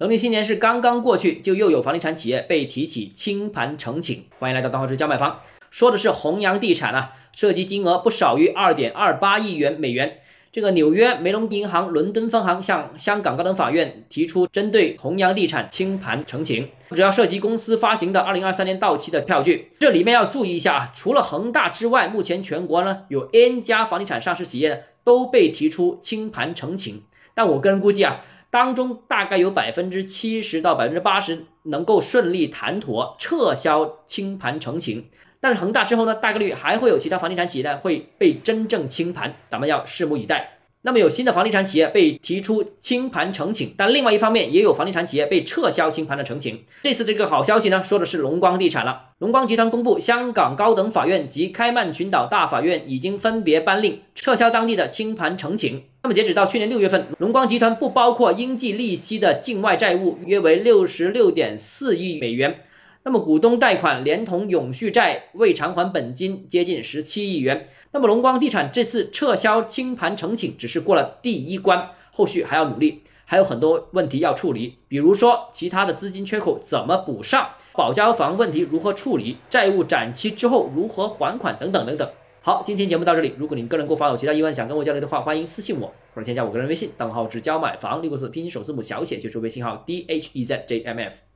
农历新年是刚刚过去，就又有房地产企业被提起清盘呈请。欢迎来到东浩之教买房，说的是弘扬地产啊，涉及金额不少于二点二八亿元美元。这个纽约梅隆银行伦敦分行向香港高等法院提出针对弘扬地产清盘呈请，主要涉及公司发行的二零二三年到期的票据。这里面要注意一下啊，除了恒大之外，目前全国呢有 N 家房地产上市企业都被提出清盘呈请，但我个人估计啊。当中大概有百分之七十到百分之八十能够顺利谈妥撤销清盘呈请，但是恒大之后呢，大概率还会有其他房地产企业呢会被真正清盘，咱们要拭目以待。那么有新的房地产企业被提出清盘呈请，但另外一方面也有房地产企业被撤销清盘的呈请。这次这个好消息呢，说的是龙光地产了。龙光集团公布，香港高等法院及开曼群岛大法院已经分别颁令撤销当地的清盘呈请。那么截止到去年六月份，龙光集团不包括应计利息的境外债务约为六十六点四亿美元。那么股东贷款连同永续债未偿还本金接近十七亿元。那么龙光地产这次撤销清盘呈请只是过了第一关，后续还要努力，还有很多问题要处理，比如说其他的资金缺口怎么补上，保交房问题如何处理，债务展期之后如何还款等等等等。好，今天节目到这里，如果您个人购房有其他疑问想跟我交流的话，欢迎私信我或者添加我个人微信，账号是交买房六个字拼音首字母小写就是微信号 d h e z j m f。